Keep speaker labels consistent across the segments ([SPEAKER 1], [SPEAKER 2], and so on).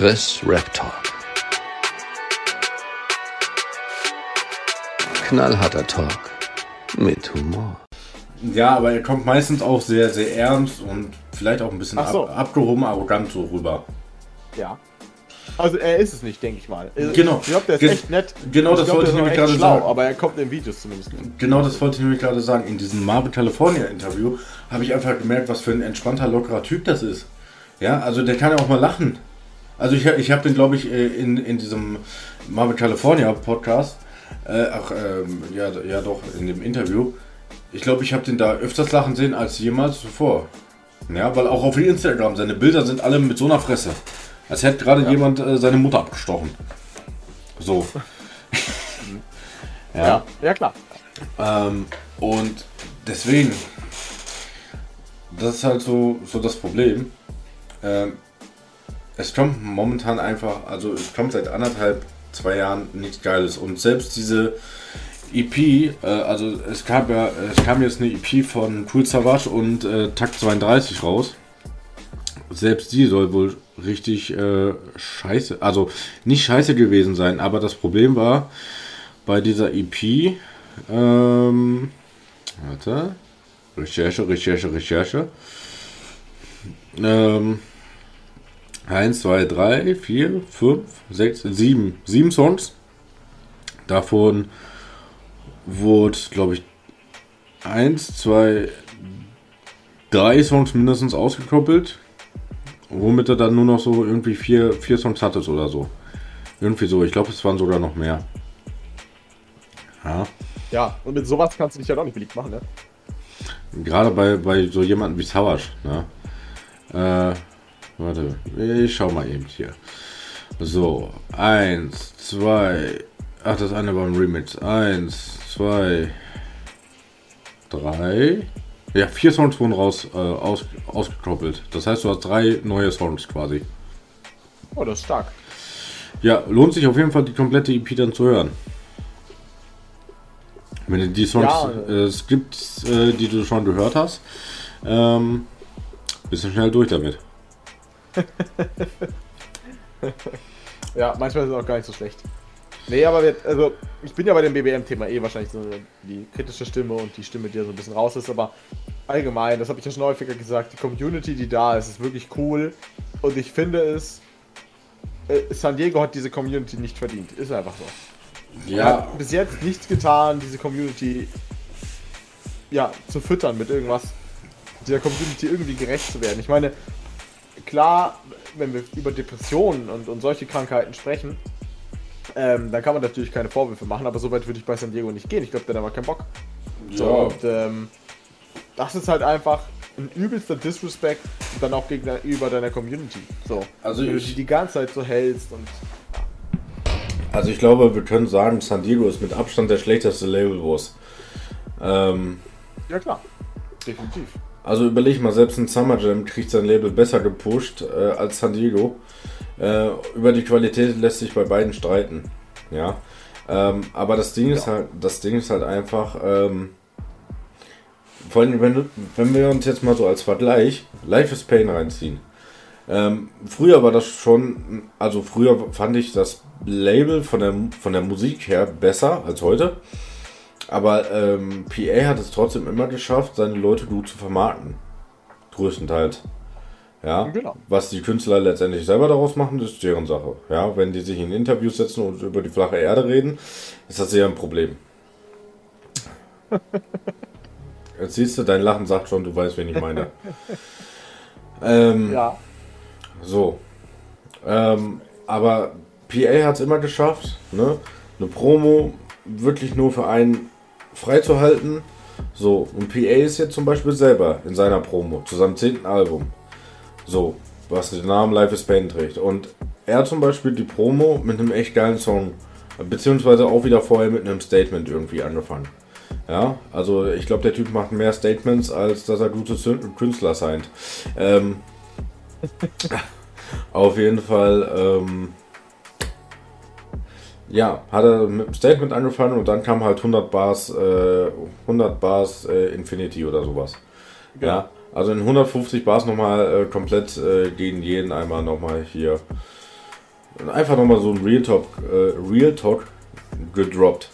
[SPEAKER 1] Chris Rap Talk. Knallharter Talk mit Humor.
[SPEAKER 2] Ja, aber er kommt meistens auch sehr, sehr ernst und vielleicht auch ein bisschen
[SPEAKER 3] Ach so.
[SPEAKER 2] ab, abgehoben, arrogant so rüber.
[SPEAKER 3] Ja. Also er ist es nicht, denke ich mal.
[SPEAKER 2] Genau.
[SPEAKER 3] Ich glaube, der ist
[SPEAKER 2] Ge-
[SPEAKER 3] echt nett.
[SPEAKER 2] genau das
[SPEAKER 3] glaub,
[SPEAKER 2] wollte ich nämlich gerade
[SPEAKER 3] schlau,
[SPEAKER 2] sagen.
[SPEAKER 3] Aber er kommt in Videos zumindest.
[SPEAKER 2] Genau das wollte ich nämlich gerade sagen. In diesem Marvel California Interview habe ich einfach gemerkt, was für ein entspannter, lockerer Typ das ist. Ja, also der kann ja auch mal lachen. Also ich, ich habe den, glaube ich, äh, in, in diesem Marvel California Podcast, äh, ach, ähm, ja, ja doch, in dem Interview, ich glaube, ich habe den da öfters lachen sehen als jemals zuvor. Ja, weil auch auf Instagram, seine Bilder sind alle mit so einer Fresse. Als hätte gerade jemand äh, seine Mutter abgestochen. So.
[SPEAKER 3] Ja, ja klar.
[SPEAKER 2] Ähm, und deswegen, das ist halt so, so das Problem. Ähm, es kommt momentan einfach, also es kommt seit anderthalb, zwei Jahren nichts Geiles. Und selbst diese EP, äh, also es gab ja, es kam jetzt eine EP von Cool Savage und äh, Takt 32 raus. Selbst die soll wohl richtig äh, scheiße, also nicht scheiße gewesen sein, aber das Problem war bei dieser EP, ähm, warte, Recherche, Recherche, Recherche. Ähm, 1, 2, 3, 4, 5, 6, 7. 7 Songs. Davon wurde, glaube ich, 1, 2, 3 Songs mindestens ausgekoppelt. Womit er dann nur noch so irgendwie vier, vier Songs hattest oder so. Irgendwie so. Ich glaube, es waren sogar noch mehr. Ja.
[SPEAKER 3] Ja, und mit sowas kannst du dich ja doch nicht beliebt machen, ne?
[SPEAKER 2] Gerade bei, bei so jemandem wie Savage, ne? Äh, warte, ich schau mal eben hier. So, eins, zwei, ach, das eine war ein Remix. Eins, zwei, drei. Ja, vier Songs wurden raus, äh, aus, ausgekoppelt. Das heißt, du hast drei neue Songs quasi.
[SPEAKER 3] Oh, das ist stark.
[SPEAKER 2] Ja, lohnt sich auf jeden Fall, die komplette EP dann zu hören. Wenn du die Songs
[SPEAKER 3] Ja.
[SPEAKER 2] äh, es gibt, äh, die du schon gehört hast, ähm, bist du schnell durch damit.
[SPEAKER 3] Ja, manchmal ist es auch gar nicht so schlecht. Nee, aber wir, also ich bin ja bei dem BBM-Thema eh wahrscheinlich so die kritische Stimme und die Stimme, die ja so ein bisschen raus ist, aber allgemein, das habe ich ja schon häufiger gesagt, die Community, die da ist, ist wirklich cool und ich finde es, äh, San Diego hat diese Community nicht verdient, ist einfach so. Er hat bis jetzt nichts getan, diese Community ja, zu füttern mit irgendwas, dieser Community irgendwie gerecht zu werden. Ich meine, klar, wenn wir über Depressionen und, und solche Krankheiten sprechen, ähm, dann kann man natürlich keine Vorwürfe machen, aber so weit würde ich bei San Diego nicht gehen. Ich glaube, der hat aber keinen Bock. So,
[SPEAKER 2] Ja.
[SPEAKER 3] und ähm, das ist halt einfach ein übelster Disrespect und dann auch gegenüber deiner Community. So,
[SPEAKER 2] Also
[SPEAKER 3] wenn du
[SPEAKER 2] ich-
[SPEAKER 3] die die ganze Zeit so hältst und
[SPEAKER 2] Also ich glaube, wir können sagen, San Diego ist mit Abstand der schlechteste Label, wo. Ähm,
[SPEAKER 3] ja klar, definitiv.
[SPEAKER 2] Also überleg mal, selbst ein Summer Jam kriegt sein Label besser gepusht äh, als San Diego. Äh, über die Qualität lässt sich bei beiden streiten. Ja. Ähm, aber das Ding ist halt, das Ding ist halt einfach, ähm, vor allem, wenn, wenn wir uns jetzt mal so als Vergleich Life is Pain reinziehen. Ähm, früher war das schon, also früher fand ich das Label von der, von der Musik her besser als heute. Aber ähm, PA hat es trotzdem immer geschafft, seine Leute gut zu vermarkten. Größtenteils. Ja.
[SPEAKER 3] Genau.
[SPEAKER 2] Was die Künstler letztendlich selber daraus machen, ist deren Sache. Ja, wenn die sich in Interviews setzen und über die flache Erde reden, ist das eher ein Problem. Jetzt siehst du, dein Lachen sagt schon, du weißt, wen ich meine. ähm,
[SPEAKER 3] Ja,
[SPEAKER 2] so. Ähm, aber PA hat es immer geschafft, ne? eine Promo wirklich nur für einen freizuhalten. So, und PA ist jetzt zum Beispiel selber in seiner Promo zu seinem zehnten Album. So, was den Namen Life is Pain trägt. Und er zum Beispiel die Promo mit einem echt geilen Song, beziehungsweise auch wieder vorher mit einem Statement irgendwie angefangen. Ja, also ich glaube, der Typ macht mehr Statements, als dass er gute Künstler signed. Ähm, auf jeden Fall, ähm, ja, hat er mit dem Statement angefangen und dann kam halt 100 Bars, äh, 100 Bars äh, Infinity oder sowas. Ja, also in 150 Bars nochmal äh, komplett äh, gegen jeden einmal nochmal hier einfach nochmal so ein Real Talk, äh, Real Talk gedroppt.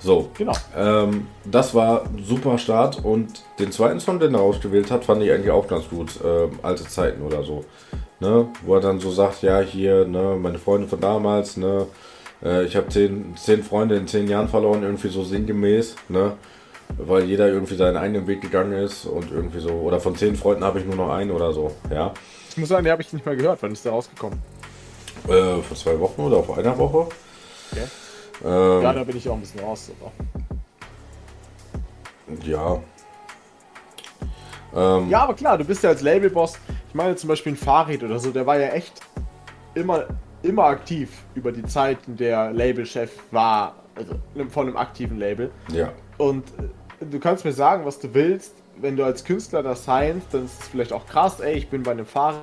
[SPEAKER 2] So,
[SPEAKER 3] Genau.
[SPEAKER 2] ähm, das war super Start und den zweiten Song, den er ausgewählt hat, fand ich eigentlich auch ganz gut. Ähm, alte Zeiten oder so. Ne? Wo er dann so sagt, ja, hier, ne, meine Freunde von damals, ne, äh, ich habe zehn, zehn Freunde in zehn Jahren verloren, irgendwie so sinngemäß, ne? Weil jeder irgendwie seinen eigenen Weg gegangen ist und irgendwie so, oder von zehn Freunden habe ich nur noch einen oder so, ja.
[SPEAKER 3] Ich muss sagen, die habe ich nicht mehr gehört. Wann ist der rausgekommen?
[SPEAKER 2] Äh, vor zwei Wochen oder vor einer Woche.
[SPEAKER 3] Okay.
[SPEAKER 2] Ähm,
[SPEAKER 3] Ja, da bin ich auch ein bisschen raus. Aber.
[SPEAKER 2] ja. Ähm,
[SPEAKER 3] Ja, aber klar, du bist ja als Labelboss. Ich meine zum Beispiel ein Farid oder so, der war ja echt immer, immer aktiv über die Zeit, in der Labelchef war, also von einem aktiven Label.
[SPEAKER 2] ja.
[SPEAKER 3] Und äh, du kannst mir sagen, was du willst. Wenn du als Künstler das signst, dann ist es vielleicht auch krass, ey, ich bin bei einem Fahrrad.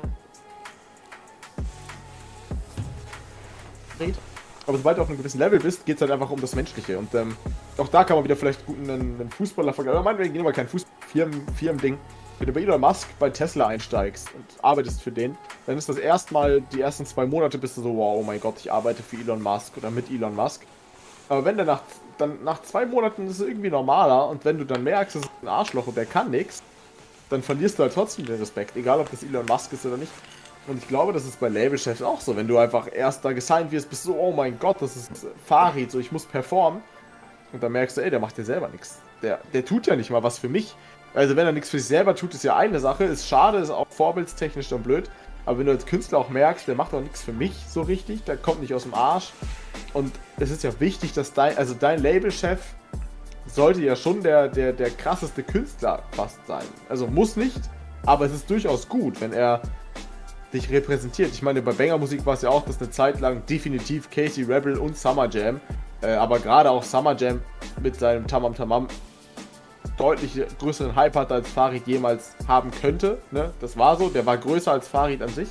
[SPEAKER 3] Aber sobald du auf einem gewissen Level bist, geht es halt einfach um das Menschliche. Und ähm, auch da kann man wieder vielleicht gut einen, einen Fußballer vergleichen. Aber meinetwegen gehen wir kein Fußball, Firmen, Firmen-Ding. Wenn du bei Elon Musk bei Tesla einsteigst und arbeitest für den, dann ist das erstmal, die ersten zwei Monate bist du so, wow, oh mein Gott, ich arbeite für Elon Musk oder mit Elon Musk. Aber wenn der nach, dann nach zwei Monaten ist es irgendwie normaler und wenn du dann merkst, das ist ein Arschloch und der kann nichts, dann verlierst du halt trotzdem den Respekt, egal ob das Elon Musk ist oder nicht. Und ich glaube, das ist bei Labelchefs auch so. Wenn du einfach erst da gesigned wirst, bist du so, oh mein Gott, das ist Farid, so ich muss performen. Und dann merkst du, ey, der macht dir selber nichts. Der, der tut ja nicht mal was für mich. Also wenn er nichts für sich selber tut, ist ja eine Sache, ist schade, ist auch vorbildstechnisch dann blöd. Aber wenn du als Künstler auch merkst, der macht auch nichts für mich so richtig, der kommt nicht aus dem Arsch. Und es ist ja wichtig, dass dein, also dein Labelchef sollte ja schon der, der, der krasseste Künstler fast sein. Also muss nicht, aber es ist durchaus gut, wenn er dich repräsentiert. Ich meine, bei Banger Musik war es ja auch, dass eine Zeit lang definitiv Casey Rebel und Summer Jam, äh, aber gerade auch Summer Jam mit seinem Tamam Tamam deutlich größeren Hype hatte, als Farid jemals haben könnte. Ne? Das war so, der war größer als Farid an sich.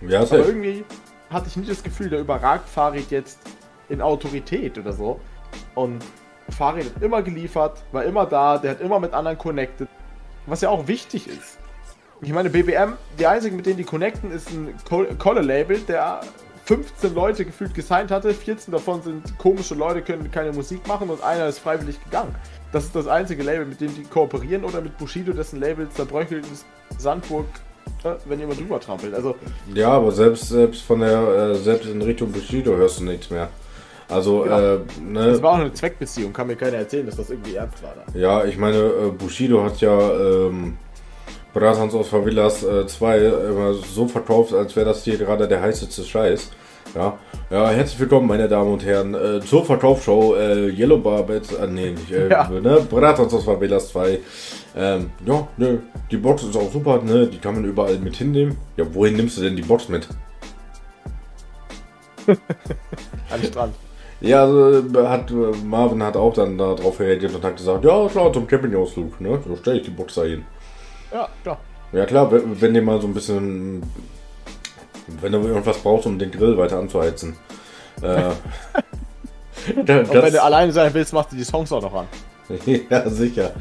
[SPEAKER 2] Ja,
[SPEAKER 3] Aber
[SPEAKER 2] safe.
[SPEAKER 3] irgendwie hatte ich nicht das Gefühl, der überragt Farid jetzt in Autorität oder so. Und Farid hat immer geliefert, war immer da, der hat immer mit anderen connected. Was ja auch wichtig ist. Ich meine, BBM, die einzigen, mit denen die connecten, ist ein Kolle-Label, der 15 Leute gefühlt gesigned hatte. 14 davon sind komische Leute, können keine Musik machen und einer ist freiwillig gegangen. Das ist das einzige Label, mit dem die kooperieren oder mit Bushido, dessen Label zerbröchelt ist, Sandburg, äh, wenn jemand drüber trampelt. Also,
[SPEAKER 2] Ja, aber selbst, selbst von der, äh, selbst in Richtung Bushido hörst du nichts mehr. Also,
[SPEAKER 3] Ja.
[SPEAKER 2] äh, ne,
[SPEAKER 3] das war auch eine Zweckbeziehung, kann mir keiner erzählen, dass das irgendwie ernst war da.
[SPEAKER 2] ja, ich meine, äh, Bushido hat ja ähm, Bratans aus Favelas 2 immer so verkauft, als wäre das hier gerade der heißeste Scheiß. Ja, ja, herzlich willkommen, meine Damen und Herren, äh, zur Verkaufsshow äh, Yellow Barbet, äh, nee, nicht, äh,
[SPEAKER 3] Ja.
[SPEAKER 2] ne, Bratans aus Favelas 2. Ähm, ja, ne, die Box ist auch super, ne, die kann man überall mit hinnehmen. Ja, wohin nimmst du denn die Box mit?
[SPEAKER 3] An den Strand.
[SPEAKER 2] Ja, also, äh, hat, äh, Marvin hat auch dann darauf reagiert und hat gesagt, ja klar, zum Campingausflug, ne? So stelle ich die Box da hin.
[SPEAKER 3] Ja, klar.
[SPEAKER 2] Ja klar, wenn, dir mal so ein bisschen, wenn du irgendwas brauchst, um den Grill weiter anzuheizen. Äh, da-
[SPEAKER 3] Und wenn du alleine sein willst, machst du die Songs auch noch an.
[SPEAKER 2] ja, sicher.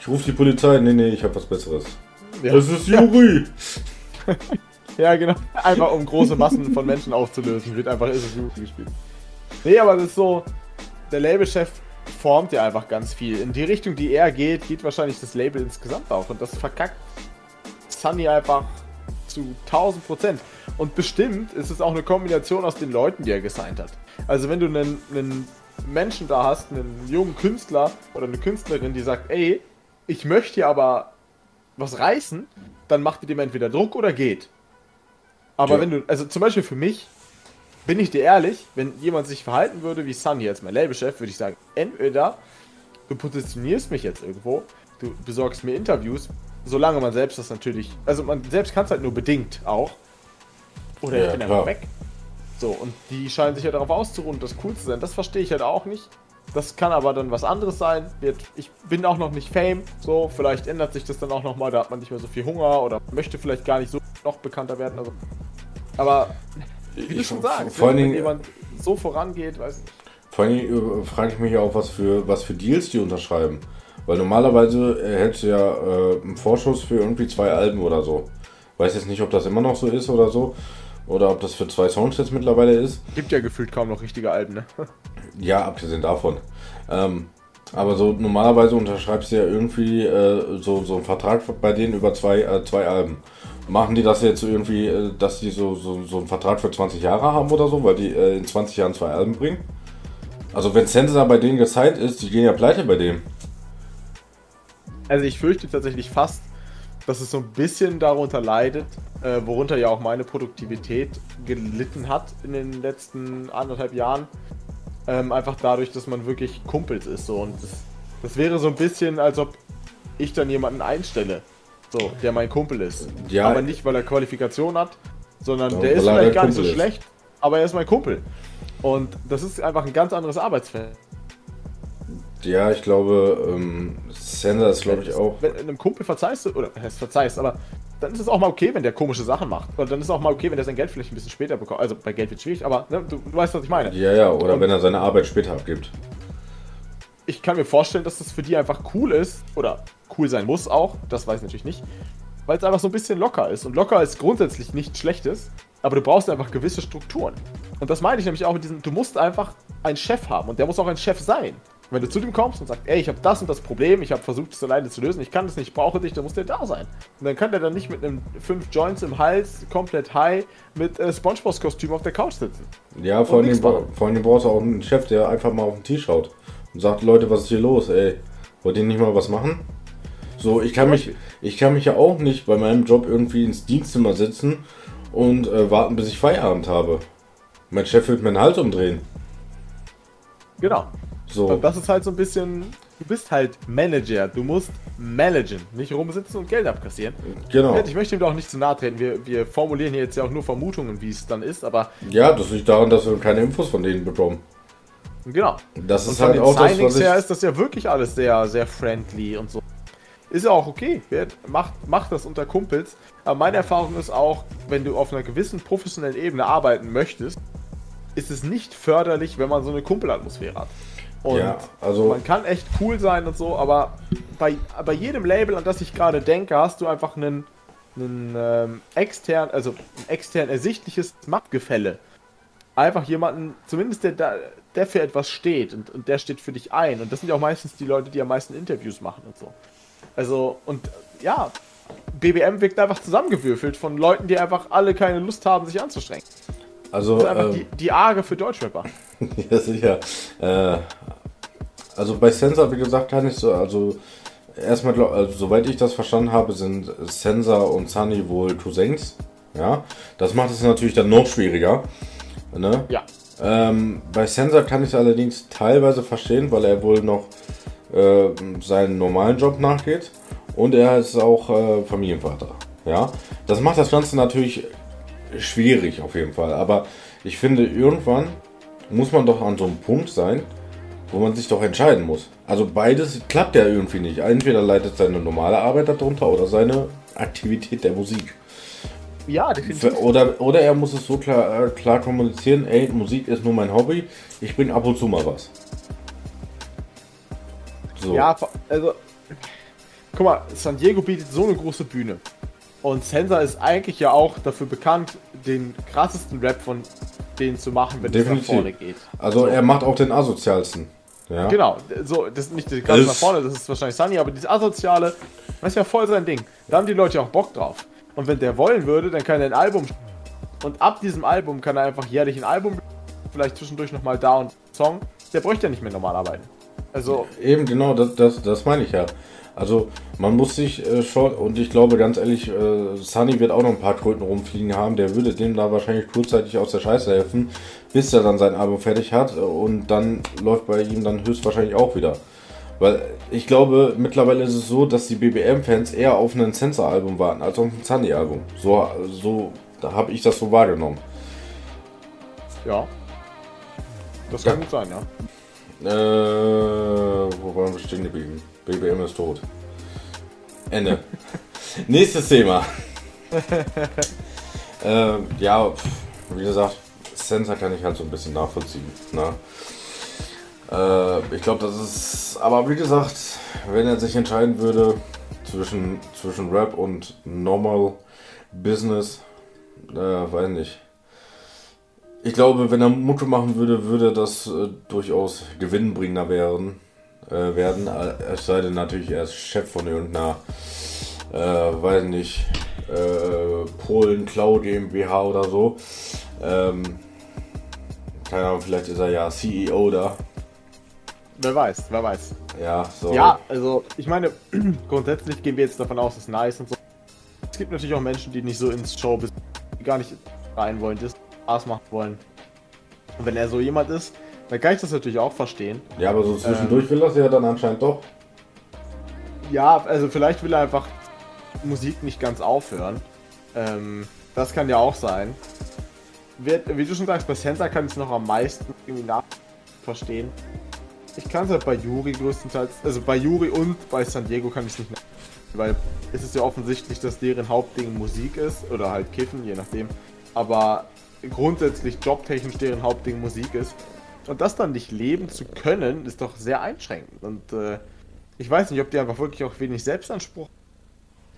[SPEAKER 2] Ich rufe die Polizei, nee, nee, ich habe was Besseres.
[SPEAKER 3] Ja.
[SPEAKER 2] Das ist Juri!
[SPEAKER 3] Ja, genau. Einfach um große Massen von Menschen aufzulösen, wird einfach ist es gut gespielt. Nee, aber das ist so, der Labelchef formt ja einfach ganz viel. In die Richtung, die er geht, geht wahrscheinlich das Label insgesamt auch. Und das verkackt Sunny einfach zu 1000 Prozent. Und bestimmt ist es auch eine Kombination aus den Leuten, die er gesigned hat. Also wenn du einen, einen Menschen da hast, einen jungen Künstler oder eine Künstlerin, die sagt, ey, ich möchte hier aber was reißen, dann macht ihr dem entweder Druck oder geht. Aber
[SPEAKER 2] Ja.
[SPEAKER 3] wenn du, also zum Beispiel für mich, bin ich dir ehrlich, wenn jemand sich verhalten würde wie Sunny als mein Labelchef, würde ich sagen, entweder du positionierst mich jetzt irgendwo, du besorgst mir Interviews, solange man selbst das natürlich, also man selbst kann es halt nur bedingt auch, oder
[SPEAKER 2] Ja,
[SPEAKER 3] ich bin einfach weg. So, und die scheinen sich ja darauf auszuruhen, das cool zu sein. Das verstehe ich halt auch nicht. Das kann aber dann was anderes sein. Ich bin auch noch nicht Fame, so, vielleicht ändert sich das dann auch nochmal, da hat man nicht mehr so viel Hunger oder möchte vielleicht gar nicht so noch bekannter werden. Also. Aber wie du schon sagst,
[SPEAKER 2] vor allen
[SPEAKER 3] wenn
[SPEAKER 2] Dingen,
[SPEAKER 3] jemand so vorangeht, weiß nicht.
[SPEAKER 2] Vor allem äh, frage ich mich auch, was für, was für Deals die unterschreiben. Weil normalerweise erhältst du ja äh, einen Vorschuss für irgendwie zwei Alben oder so. Weiß jetzt nicht, ob das immer noch so ist oder so. Oder ob das für zwei Songs jetzt mittlerweile ist.
[SPEAKER 3] Gibt ja gefühlt kaum noch richtige Alben, ne?
[SPEAKER 2] Ja, abgesehen davon. Ähm, aber so normalerweise unterschreibst du ja irgendwie äh, so, so einen Vertrag bei denen über zwei, äh, zwei Alben. Machen die das jetzt irgendwie, äh, dass die so, so, so einen Vertrag für 20 Jahre haben oder so, weil die äh, in 20 Jahren zwei Alben bringen? Also wenn Sensor bei denen gesigned ist, die gehen ja pleite bei dem.
[SPEAKER 3] Also ich fürchte tatsächlich fast, dass es so ein bisschen darunter leidet, äh, worunter ja auch meine Produktivität gelitten hat in den letzten anderthalb Jahren. Ähm, einfach dadurch, dass man wirklich Kumpels ist. So. Und das, das wäre so ein bisschen, als ob ich dann jemanden einstelle, so, der mein Kumpel ist.
[SPEAKER 2] Ja.
[SPEAKER 3] Aber nicht, weil er Qualifikation hat, sondern
[SPEAKER 2] Ja,
[SPEAKER 3] der ist vielleicht
[SPEAKER 2] dein
[SPEAKER 3] gar nicht so
[SPEAKER 2] Kumpel ist.
[SPEAKER 3] schlecht, aber er ist mein Kumpel. Und das ist einfach ein ganz anderes Arbeitsfeld.
[SPEAKER 2] Ja, ich glaube, ähm, Sensor ist glaube ich auch.
[SPEAKER 3] Wenn einem Kumpel verzeihst du, oder es verzeihst, aber dann ist es auch mal okay, wenn der komische Sachen macht. Oder dann ist es auch mal okay, wenn der sein Geld vielleicht ein bisschen später bekommt. Also bei Geld wird schwierig, aber ne, du, du weißt, was ich meine.
[SPEAKER 2] Ja, ja, oder
[SPEAKER 3] Und-
[SPEAKER 2] wenn er seine Arbeit später abgibt.
[SPEAKER 3] Ich kann mir vorstellen, dass das für die einfach cool ist, oder cool sein muss auch, das weiß ich natürlich nicht, weil es einfach so ein bisschen locker ist. Und locker ist grundsätzlich nichts Schlechtes, aber du brauchst einfach gewisse Strukturen. Und das meine ich nämlich auch mit diesem, du musst einfach einen Chef haben und der muss auch ein Chef sein. Wenn du zu dem kommst und sagst, ey, ich habe das und das Problem, ich habe versucht, es alleine zu lösen, ich kann das nicht, ich brauche dich, dann muss der da sein. Und dann kann der dann nicht mit einem 5 Joints im Hals, komplett high, mit äh, Spongebob-Kostüm auf der Couch sitzen.
[SPEAKER 2] Ja, vor allem, vor allem brauchst du auch einen Chef, der einfach mal auf den Tisch schaut und sagt, Leute, was ist hier los, ey? Wollt ihr nicht mal was machen? So, ich kann mich, ich kann mich ja auch nicht bei meinem Job irgendwie ins Dienstzimmer sitzen und äh, warten, bis ich Feierabend habe. Mein Chef wird mir den Hals umdrehen.
[SPEAKER 3] Genau.
[SPEAKER 2] So,
[SPEAKER 3] Und das ist halt so ein bisschen, du bist halt Manager, du musst managen, nicht rumsitzen und Geld abkassieren.
[SPEAKER 2] genau.
[SPEAKER 3] Ich möchte ihm doch nicht zu nahe treten, wir, wir formulieren hier jetzt ja auch nur Vermutungen, wie es dann ist, aber
[SPEAKER 2] Ja, das liegt daran, dass wir keine Infos von denen bekommen.
[SPEAKER 3] genau.
[SPEAKER 2] Das
[SPEAKER 3] Und
[SPEAKER 2] ist halt auch das,
[SPEAKER 3] Signings
[SPEAKER 2] was
[SPEAKER 3] her
[SPEAKER 2] ich...
[SPEAKER 3] ist das ja wirklich alles sehr, sehr friendly und so. Ist ja auch okay, macht, macht das unter Kumpels, aber meine Erfahrung ist auch, wenn du auf einer gewissen professionellen Ebene arbeiten möchtest, ist es nicht förderlich, wenn man so eine Kumpelatmosphäre hat. Und
[SPEAKER 2] Ja, also-
[SPEAKER 3] man kann echt cool sein und so, aber bei, bei jedem Label, an das ich gerade denke, hast du einfach einen, einen ähm, extern, also ein extern ersichtliches Machtgefälle. Einfach jemanden, zumindest der, der für etwas steht und, und der steht für dich ein. Und das sind ja auch meistens die Leute, die am meisten Interviews machen und so. Also, und ja, BBM wirkt einfach zusammengewürfelt von Leuten, die einfach alle keine Lust haben, sich anzustrengen.
[SPEAKER 2] Also,
[SPEAKER 3] Das ist einfach
[SPEAKER 2] ähm,
[SPEAKER 3] die, die Arge für Deutschrapper.
[SPEAKER 2] Ja, sicher. Äh, also bei Sensor, wie gesagt, kann ich so, also erstmal, also, soweit ich das verstanden habe, sind Sensor und Sunny wohl Cousins. Ja, das macht es natürlich dann noch schwieriger. Ne?
[SPEAKER 3] Ja.
[SPEAKER 2] Ähm, bei Sensor kann ich es allerdings teilweise verstehen, weil er wohl noch äh, seinen normalen Job nachgeht und er ist auch äh, Familienvater. Ja, das macht das Ganze natürlich schwierig auf jeden Fall. Aber ich finde, irgendwann muss man doch an so einem Punkt sein, wo man sich doch entscheiden muss. Also beides klappt ja irgendwie nicht. Entweder leidet seine normale Arbeit darunter oder seine Aktivität der Musik.
[SPEAKER 3] Ja, definitiv.
[SPEAKER 2] Oder, oder er muss es so klar, äh, klar kommunizieren, ey, Musik ist nur mein Hobby, ich bringe ab und zu mal was. So.
[SPEAKER 3] Ja, also, guck mal, San Diego bietet so eine große Bühne. Und Sensor ist eigentlich ja auch dafür bekannt, den krassesten Rap von denen zu machen, wenn es nach vorne geht.
[SPEAKER 2] Also er macht auch den asozialsten. Ja.
[SPEAKER 3] Genau, so, das ist nicht die krasse nach vorne, das ist wahrscheinlich Sunny, aber dieses Asoziale, das ist ja voll sein Ding. Da haben die Leute ja auch Bock drauf. Und wenn der wollen würde, dann kann er ein Album und ab diesem Album kann er einfach jährlich ein Album, vielleicht zwischendurch nochmal da und Song. Der bräuchte ja nicht mehr normal arbeiten. Also,
[SPEAKER 2] Eben, genau, das, das, das meine ich ja. Also man muss sich äh, schon, und ich glaube ganz ehrlich, äh, Sunny wird auch noch ein paar Kröten rumfliegen haben, der würde dem da wahrscheinlich kurzzeitig aus der Scheiße helfen, bis er dann sein Album fertig hat äh, und dann läuft bei ihm dann höchstwahrscheinlich auch wieder. Weil ich glaube, mittlerweile ist es so, dass die BBM-Fans eher auf ein Sensor-Album warten als auf ein Sunny-Album. So, so habe ich das so wahrgenommen.
[SPEAKER 3] ja. Das
[SPEAKER 2] Ja.
[SPEAKER 3] kann gut sein, ja.
[SPEAKER 2] Äh, wo waren wir stehen geblieben? BBM ist tot. Ende. Nächstes Thema. äh, ja, wie gesagt, Sensor kann ich halt so ein bisschen nachvollziehen. Ne? Äh, ich glaube, das ist. Aber wie gesagt, wenn er sich entscheiden würde zwischen, zwischen Rap und Normal Business, äh, weiß nicht. Ich glaube, wenn er Mucke machen würde, würde das äh, durchaus gewinnbringender werden. Äh, werden. Es sei denn natürlich, er ist Chef von irgendeiner, äh, weiß nicht, äh, Polen Cloud GmbH oder so. Ähm, keine Ahnung, vielleicht ist er ja CEO da.
[SPEAKER 3] Wer weiß, wer weiß.
[SPEAKER 2] Ja, so.
[SPEAKER 3] Ja, also ich meine, grundsätzlich gehen wir jetzt davon aus, es ist nice und so. Es gibt natürlich auch Menschen, die nicht so ins Show die gar nicht rein wollen, das Spaß machen wollen. Und wenn er so jemand ist, dann kann ich das natürlich auch verstehen.
[SPEAKER 2] Ja, aber so zwischendurch ähm, will das ja dann anscheinend doch.
[SPEAKER 3] Ja, also vielleicht will er einfach Musik nicht ganz aufhören. Ähm, das kann ja auch sein. Wie, wie du schon sagst, bei Sensor kann ich es noch am meisten irgendwie nachverstehen. Ich kann es halt bei Yuri größtenteils, also bei Yuri und bei San Diego kann ich es nicht nachvollziehen, weil es ist ja offensichtlich, dass deren Hauptding Musik ist oder halt Kiffen, je nachdem. Aber grundsätzlich jobtechnisch deren Hauptding Musik ist. Und das dann nicht leben zu können, ist doch sehr einschränkend. Und äh, ich weiß nicht, ob die einfach wirklich auch wenig Selbstanspruch.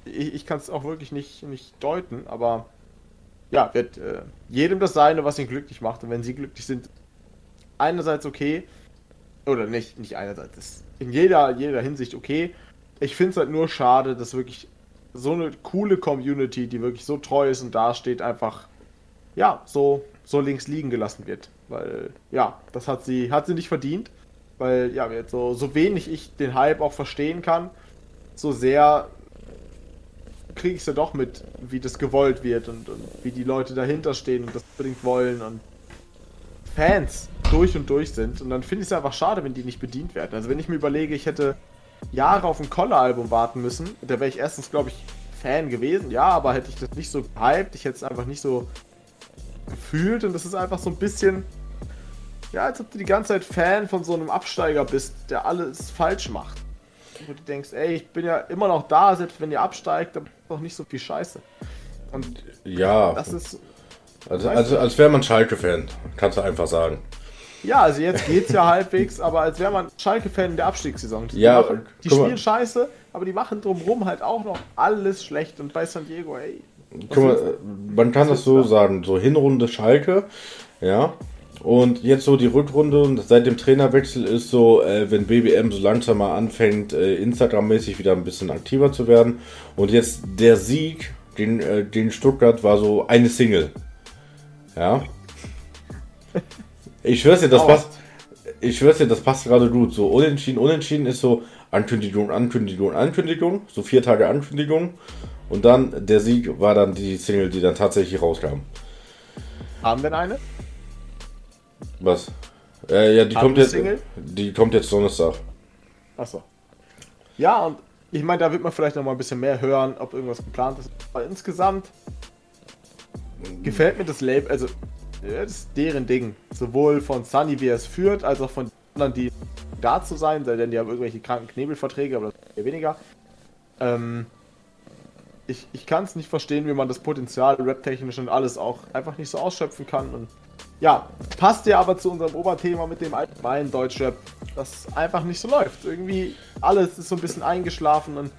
[SPEAKER 3] Ich, ich kann es auch wirklich nicht, nicht deuten, aber ja, wird äh, jedem das Seine, was ihn glücklich macht. Und wenn sie glücklich sind, einerseits okay, oder nicht, nicht einerseits, ist in jeder, jeder Hinsicht okay. Ich finde es halt nur schade, dass wirklich so eine coole Community, die wirklich so treu ist und dasteht, einfach ja, so, so links liegen gelassen wird. Weil, ja, das hat sie, hat sie nicht verdient. Weil, ja, so, so wenig ich den Hype auch verstehen kann, so sehr kriege ich es ja doch mit, wie das gewollt wird und, und wie die Leute dahinter stehen und das unbedingt wollen und Fans durch und durch sind. Und dann finde ich es einfach schade, wenn die nicht bedient werden. Also wenn ich mir überlege, ich hätte Jahre auf ein Koller-Album warten müssen, da wäre ich erstens, glaube ich, Fan gewesen, ja, aber hätte ich das nicht so gehypt, ich hätte es einfach nicht so gefühlt und das ist einfach so ein bisschen, ja, als ob du die ganze Zeit Fan von so einem Absteiger bist, der alles falsch macht. Wo du denkst, ey, ich bin ja immer noch da, selbst wenn ihr absteigt, dann ist doch nicht so viel Scheiße. Und
[SPEAKER 2] ja, das ist. Also, also als wäre man Schalke-Fan, kannst du einfach sagen.
[SPEAKER 3] Ja, also jetzt geht's ja halbwegs, aber als wäre man Schalke-Fan in der Abstiegssaison. Die,
[SPEAKER 2] ja,
[SPEAKER 3] machen, die spielen scheiße, aber die machen drumherum halt auch noch alles schlecht. Und bei San Diego, ey,
[SPEAKER 2] Guck mal, man kann das so sagen, so Hinrunde Schalke, ja. Und jetzt so die Rückrunde und seit dem Trainerwechsel ist so, äh, wenn BBM so langsam mal anfängt, äh, Instagram-mäßig wieder ein bisschen aktiver zu werden. Und jetzt der Sieg, den, äh, den Stuttgart war so eine Single. Ja. Ich schwör's dir, das passt. Ich schwör's dir, das passt gerade gut. So unentschieden, unentschieden ist so Ankündigung, Ankündigung, Ankündigung. So vier Tage Ankündigung. Und dann der Sieg war dann die Single, die dann tatsächlich rauskam.
[SPEAKER 3] Haben denn eine?
[SPEAKER 2] Was? Äh, ja, die kommt jetzt. Single? Die kommt jetzt Donnerstag.
[SPEAKER 3] Achso. Ja, und ich meine, da wird man vielleicht noch mal ein bisschen mehr hören, ob irgendwas geplant ist. Aber insgesamt gefällt mir das Label, also das ist deren Ding. Sowohl von Sunny, wie er es führt, als auch von anderen, die da zu sein, denn die haben irgendwelche kranken Knebelverträge, aber das eher weniger. Ähm, ich, ich kann es nicht verstehen, wie man das Potenzial rap-technisch und alles auch einfach nicht so ausschöpfen kann. Und ja, passt ja aber zu unserem Oberthema mit dem allgemeinen Deutschrap, das einfach nicht so läuft. Irgendwie alles ist so ein bisschen eingeschlafen und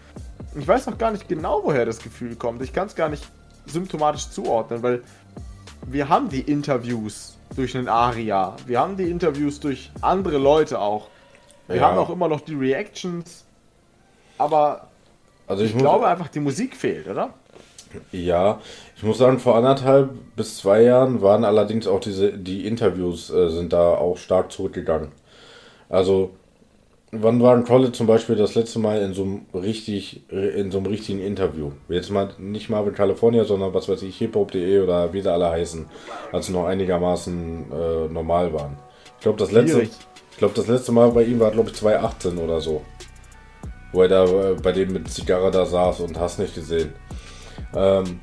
[SPEAKER 3] ich weiß auch gar nicht genau, woher das Gefühl kommt. Ich kann es gar nicht symptomatisch zuordnen, weil wir haben die Interviews durch einen Aria, wir haben die Interviews durch andere Leute auch. Wir ja. haben auch immer noch die Reactions, aber also ich, ich glaube einfach, die Musik fehlt, oder?
[SPEAKER 2] Ja, ich muss sagen, vor anderthalb bis zwei Jahren waren allerdings auch diese, die Interviews äh, sind da auch stark zurückgegangen. Also, wann war ein College zum Beispiel das letzte Mal in so einem richtig, in so einem richtigen Interview? Jetzt mal nicht Marvin California, sondern was weiß ich, hiphop.de oder wie sie alle heißen, als sie noch einigermaßen äh, normal waren. Ich glaube, das letzte, ich glaube, das letzte Mal bei ihm war, glaube ich, 2018 oder so. Wo er da äh, bei dem mit Zigarre da saß und hast nicht gesehen. Ähm,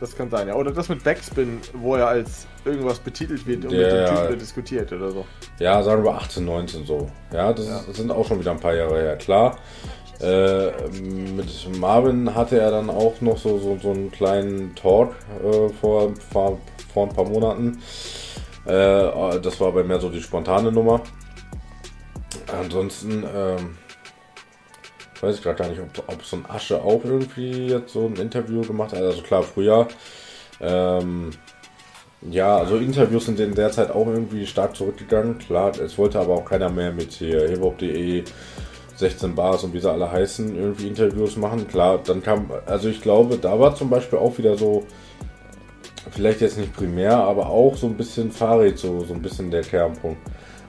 [SPEAKER 3] das kann sein, ja. Oder das mit Backspin, wo er als irgendwas betitelt wird und ja, mit dem Typen diskutiert oder so.
[SPEAKER 2] Ja, sagen wir 18, 19 so. Ja das, ja. das sind auch schon wieder ein paar Jahre her, klar. Äh, mit Marvin hatte er dann auch noch so, so, so einen kleinen Talk äh, vor, vor, vor ein paar Monaten. Äh, das war bei mir so die spontane Nummer. Ansonsten, ähm, weiß ich gerade gar nicht, ob, ob so ein Asche auch irgendwie jetzt so ein Interview gemacht hat. Also klar, früher. Ähm, ja, also Interviews sind in der Zeit auch irgendwie stark zurückgegangen. Klar, es wollte aber auch keiner mehr mit hier hiphop.de, 16 Bars und wie sie alle heißen, irgendwie Interviews machen. Klar, dann kam, also ich glaube, da war zum Beispiel auch wieder so, vielleicht jetzt nicht primär, aber auch so ein bisschen Farid, so, so ein bisschen der Kernpunkt.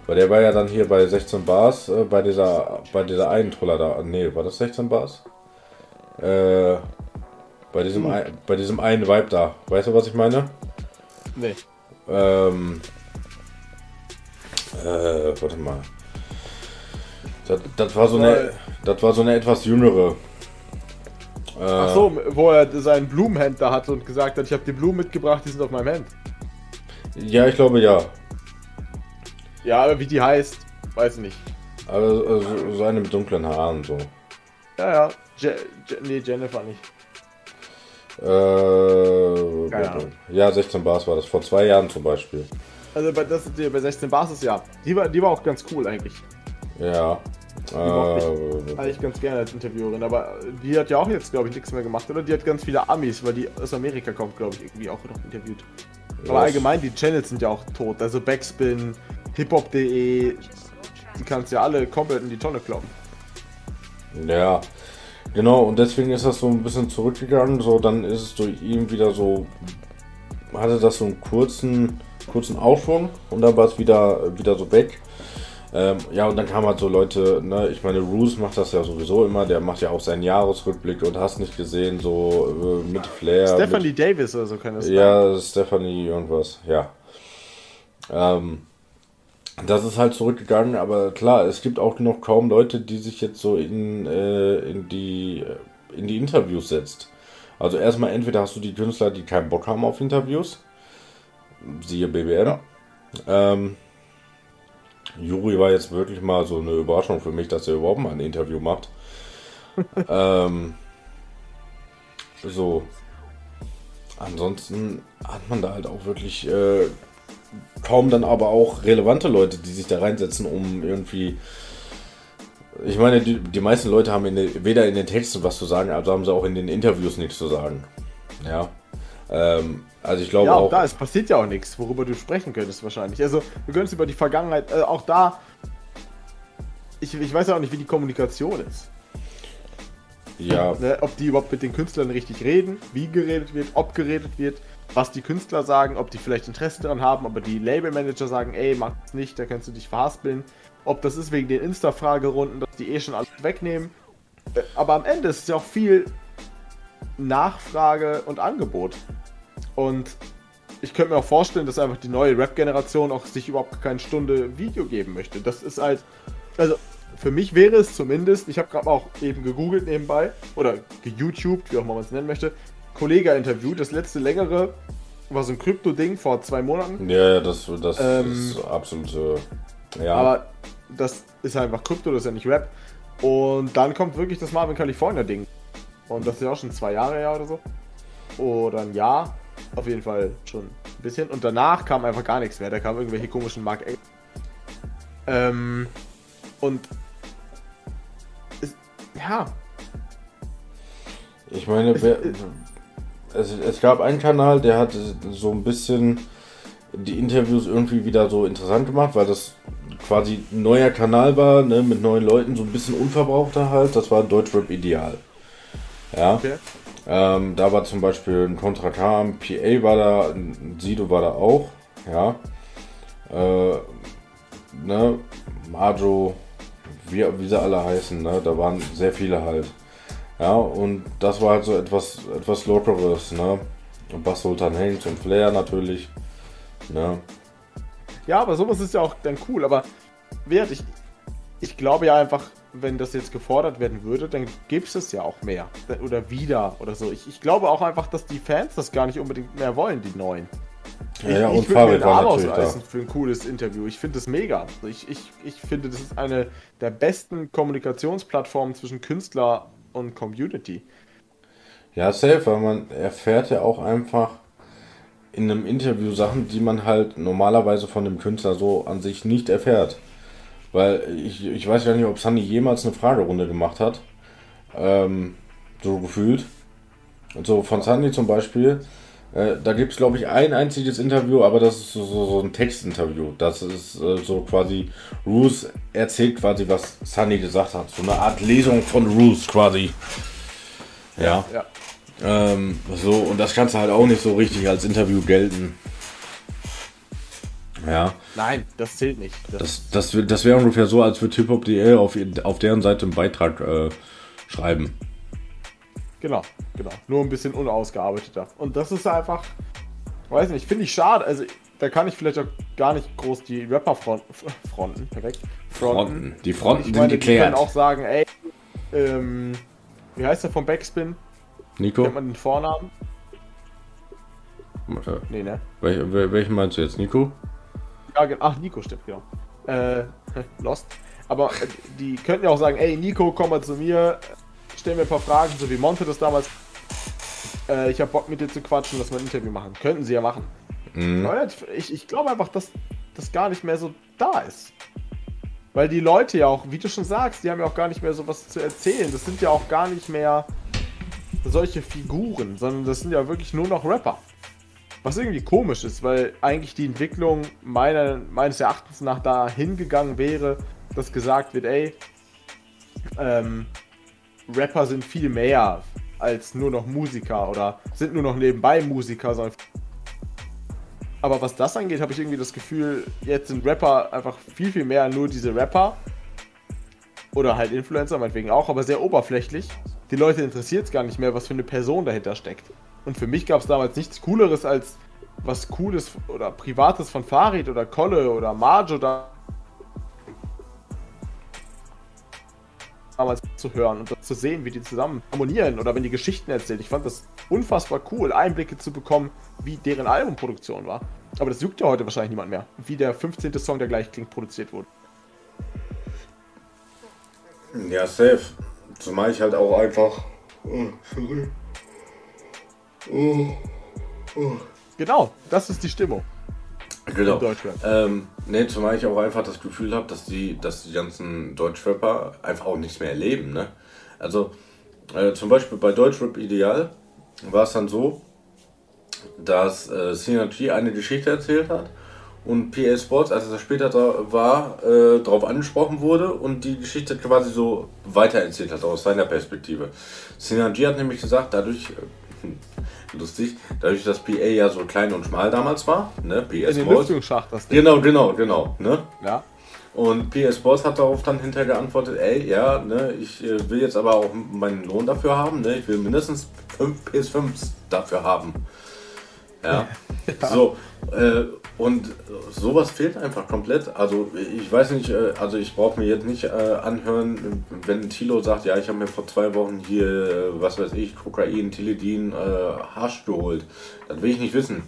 [SPEAKER 2] Weil der war ja dann hier bei 16 Bars, äh, bei dieser, bei dieser einen Troller da. Nee, war das 16 Bars? Äh, bei diesem, ein, bei diesem einen Vibe da. Weißt du, was ich meine?
[SPEAKER 3] Nee.
[SPEAKER 2] Ähm, äh, warte mal. Das, das war so eine, das war so eine etwas jüngere. Äh,
[SPEAKER 3] Ach so, wo er seinen Blumenhändler hatte und gesagt hat, ich habe die Blumen mitgebracht, die sind auf meinem Hemd.
[SPEAKER 2] Ja, ich glaube ja.
[SPEAKER 3] Ja, aber wie die heißt, weiß ich nicht.
[SPEAKER 2] Also, also so eine mit dunklen Haaren so.
[SPEAKER 3] Ja, ja. Je, Je, nee, Jennifer nicht.
[SPEAKER 2] Äh,
[SPEAKER 3] Keine
[SPEAKER 2] ja, 16 Bars war das. Vor zwei Jahren zum Beispiel.
[SPEAKER 3] Also bei, das, die, bei 16 Basis, ja. Die war, die war auch ganz cool eigentlich.
[SPEAKER 2] Ja.
[SPEAKER 3] mochte
[SPEAKER 2] Äh,
[SPEAKER 3] Eigentlich ganz gerne als Interviewerin. Aber die hat ja auch jetzt, glaube ich, nichts mehr gemacht, oder? Die hat ganz viele Amis, weil die aus Amerika kommt, glaube ich, irgendwie auch noch interviewt. Aber allgemein, die Channels sind ja auch tot. Also Backspin, hiphop.de, die kannst ja alle komplett in die Tonne kloppen.
[SPEAKER 2] Ja, genau, und deswegen ist das so ein bisschen zurückgegangen. So, dann ist es durch ihn wieder so, hatte das so einen kurzen, kurzen Aufschwung und dann war es wieder, wieder so weg. Ähm, ja, und dann kamen halt so Leute, ne, ich meine, Roos macht das ja sowieso immer, der macht ja auch seinen Jahresrückblick und hast nicht gesehen, so äh, mit Flair.
[SPEAKER 3] Stephanie
[SPEAKER 2] mit,
[SPEAKER 3] Davis oder so kann das sein.
[SPEAKER 2] Ja, Stephanie irgendwas, ja. Ähm, das ist halt zurückgegangen, aber klar, es gibt auch noch kaum Leute, die sich jetzt so in, äh, in, die, äh, in die Interviews setzt. Also erstmal entweder hast du die Künstler, die keinen Bock haben auf Interviews, siehe BBM.
[SPEAKER 3] Ja.
[SPEAKER 2] Ähm, Juri war jetzt wirklich mal so eine Überraschung für mich, dass er überhaupt mal ein Interview macht. ähm, so. Ansonsten hat man da halt auch wirklich äh, kaum dann aber auch relevante Leute, die sich da reinsetzen, um irgendwie. Ich meine, die, die meisten Leute haben in den, weder in den Texten was zu sagen, also haben sie auch in den Interviews nichts zu sagen. Ja. Ähm, also ich glaube
[SPEAKER 3] Ja, auch
[SPEAKER 2] auch.
[SPEAKER 3] da, es passiert ja auch nichts, worüber du sprechen könntest wahrscheinlich. Also, wir können es über die Vergangenheit, äh, auch da, ich, ich weiß ja auch nicht, wie die Kommunikation ist.
[SPEAKER 2] Ja,
[SPEAKER 3] Ne? Ob die überhaupt mit den Künstlern richtig reden, wie geredet wird, ob geredet wird, was die Künstler sagen, ob die vielleicht Interesse daran haben, aber die Labelmanager sagen, ey, mach das nicht, da kannst du dich verhaspeln. Ob das ist wegen den Insta-Fragerunden, dass die eh schon alles wegnehmen. Äh, Aber am Ende ist es ja auch viel Nachfrage und Angebot. Und ich könnte mir auch vorstellen, dass einfach die neue Rap-Generation auch sich überhaupt keine Stunde Video geben möchte. Das ist halt, also für mich wäre es zumindest, ich habe gerade auch eben gegoogelt nebenbei oder geYouTubed, wie auch immer man es nennen möchte, Kollega-Interview. Das letzte längere war so ein Krypto-Ding vor zwei Monaten.
[SPEAKER 2] ja, das, das
[SPEAKER 3] Ähm,
[SPEAKER 2] ist absolut. Äh, ja.
[SPEAKER 3] Aber das ist einfach Krypto, das ist ja nicht Rap. Und dann kommt wirklich das Marvin California Ding. Und das ist ja auch schon zwei Jahre her oder so. Oder ein Jahr. Auf jeden Fall schon ein bisschen. Und danach kam einfach gar nichts mehr. Da kamen irgendwelche komischen Mark Ähm. Und. Ist, ja,
[SPEAKER 2] Ich meine, wer, es, es gab einen Kanal, der hat so ein bisschen die Interviews irgendwie wieder so interessant gemacht, weil das quasi ein neuer Kanal war, ne, mit neuen Leuten, so ein bisschen unverbrauchter halt. Das war Deutschrap Ideal. Ja.
[SPEAKER 3] okay.
[SPEAKER 2] Ähm, da war zum Beispiel ein Contra K, ein PA war da, ein Sido war da auch, ja. Äh, ne, Majo, wie, wie sie alle heißen, ne, da waren sehr viele halt. Ja, und das war halt so etwas, etwas Lockeres, ne. Und Bass Sultan Hanks und Flair natürlich, ne.
[SPEAKER 3] Ja, aber sowas ist ja auch dann cool. Aber wert, ich, ich glaube ja einfach, wenn das jetzt gefordert werden würde, dann gibt es ja auch mehr. Oder wieder oder so. Ich, ich glaube auch einfach, dass die Fans das gar nicht unbedingt mehr wollen, die neuen.
[SPEAKER 2] Ja, ja, und
[SPEAKER 3] ich würde mir den Arm
[SPEAKER 2] natürlich da.
[SPEAKER 3] ausreißen für ein cooles Interview. Ich finde das mega. Ich, ich, ich finde, das ist eine der besten Kommunikationsplattformen zwischen Künstler und Community.
[SPEAKER 2] Ja, safe, weil man erfährt ja auch einfach in einem Interview Sachen, die man halt normalerweise von dem Künstler so an sich nicht erfährt. Weil ich, ich weiß gar nicht, ob Sunny jemals eine Fragerunde gemacht hat. Ähm, so gefühlt. Und so von Sandy zum Beispiel. Äh, da gibt es, glaube ich, ein einziges Interview, aber das ist so, so, so ein Textinterview. Das ist äh, so quasi, Roos erzählt quasi, was Sunny gesagt hat. So eine Art Lesung von Roos quasi. Ja.
[SPEAKER 3] Ja.
[SPEAKER 2] Ähm, so, und das kannst du halt auch nicht so richtig als Interview gelten. Ja.
[SPEAKER 3] Nein, das zählt nicht. Das,
[SPEAKER 2] Das, das, das wäre ungefähr so, als würde hiphop.de auf, ihr- auf deren Seite einen Beitrag äh, schreiben.
[SPEAKER 3] Genau, genau. Nur ein bisschen unausgearbeiteter. Und das ist einfach, weiß nicht, finde ich schade. Also, da kann ich vielleicht auch gar nicht groß die Rapper-Fronten, Fronten, perfekt,
[SPEAKER 2] Fronten. Die Fronten
[SPEAKER 3] Ich
[SPEAKER 2] sind
[SPEAKER 3] meine, die
[SPEAKER 2] geklärt.
[SPEAKER 3] können auch sagen, ey, ähm, wie heißt der vom Backspin?
[SPEAKER 2] Nico?
[SPEAKER 3] Kennt man den Vornamen?
[SPEAKER 2] Warte,
[SPEAKER 3] Nee, ne?
[SPEAKER 2] wel- wel- welchen meinst du jetzt? Nico?
[SPEAKER 3] Ja, ach, Nico stimmt, genau. Äh, Lost. Aber äh, die könnten ja auch sagen, ey, Nico, komm mal zu mir, stell mir ein paar Fragen, so wie Monte das damals. Äh, ich hab Bock mit dir zu quatschen, lass mal ein Interview machen. Könnten sie ja machen.
[SPEAKER 2] Mhm.
[SPEAKER 3] Ich, ich glaube einfach, dass das gar nicht mehr so da ist. Weil die Leute ja auch, wie du schon sagst, die haben ja auch gar nicht mehr so was zu erzählen. Das sind ja auch gar nicht mehr solche Figuren, sondern das sind ja wirklich nur noch Rapper. Was irgendwie komisch ist, weil eigentlich die Entwicklung meiner, meines Erachtens nach da hingegangen wäre, dass gesagt wird, ey, ähm, Rapper sind viel mehr als nur noch Musiker oder sind nur noch nebenbei Musiker, aber was das angeht, habe ich irgendwie das Gefühl, jetzt sind Rapper einfach viel, viel mehr nur diese Rapper. Oder halt Influencer, meinetwegen auch, aber sehr oberflächlich. Die Leute interessiert es gar nicht mehr, was für eine Person dahinter steckt. Und für mich gab es damals nichts Cooleres als was Cooles oder Privates von Farid oder Kolle oder Marjo da damals zu hören und das zu sehen, wie die zusammen harmonieren oder wenn die Geschichten erzählen. Ich fand das unfassbar cool, Einblicke zu bekommen, wie deren Albumproduktion war. Aber das juckt ja heute wahrscheinlich niemand mehr, wie der 15. Song, der gleich klingt, produziert wurde.
[SPEAKER 2] Ja, safe. Zumal ich halt auch einfach. Oh, sorry. Oh,
[SPEAKER 3] Genau, das ist die Stimmung.
[SPEAKER 2] Genau.
[SPEAKER 3] Im Deutschrap.
[SPEAKER 2] Ähm, ne, zumal ich auch einfach das Gefühl habe, dass die, dass die ganzen Deutschrapper einfach auch nichts mehr erleben, ne? Also, äh, zum Beispiel bei Deutschrap Ideal war es dann so, dass äh, Synergy eine Geschichte erzählt hat und PA Sports, als er später da war, äh, darauf angesprochen wurde und die Geschichte quasi so weitererzählt hat aus seiner Perspektive. Synergy hat nämlich gesagt, dadurch, äh, lustig, dadurch, dass PA ja so klein und schmal damals war, ne, PA
[SPEAKER 3] In den Lüftungsschacht das Ding.
[SPEAKER 2] Genau, genau, genau. Ne?
[SPEAKER 3] Ja.
[SPEAKER 2] Und PS Sports hat darauf dann hinterher geantwortet, ey, ja, ne, ich äh, will jetzt aber auch meinen Lohn dafür haben, ne? Ich will mindestens 5 PS5s dafür haben. Ja. So, äh, und sowas fehlt einfach komplett. Also ich weiß nicht, äh, also ich brauche mir jetzt nicht äh, anhören, wenn Tilo sagt, ja, ich habe mir vor zwei Wochen hier, äh, was weiß ich, Kokain, Tilidin, äh, Hasch geholt. Das will ich nicht wissen.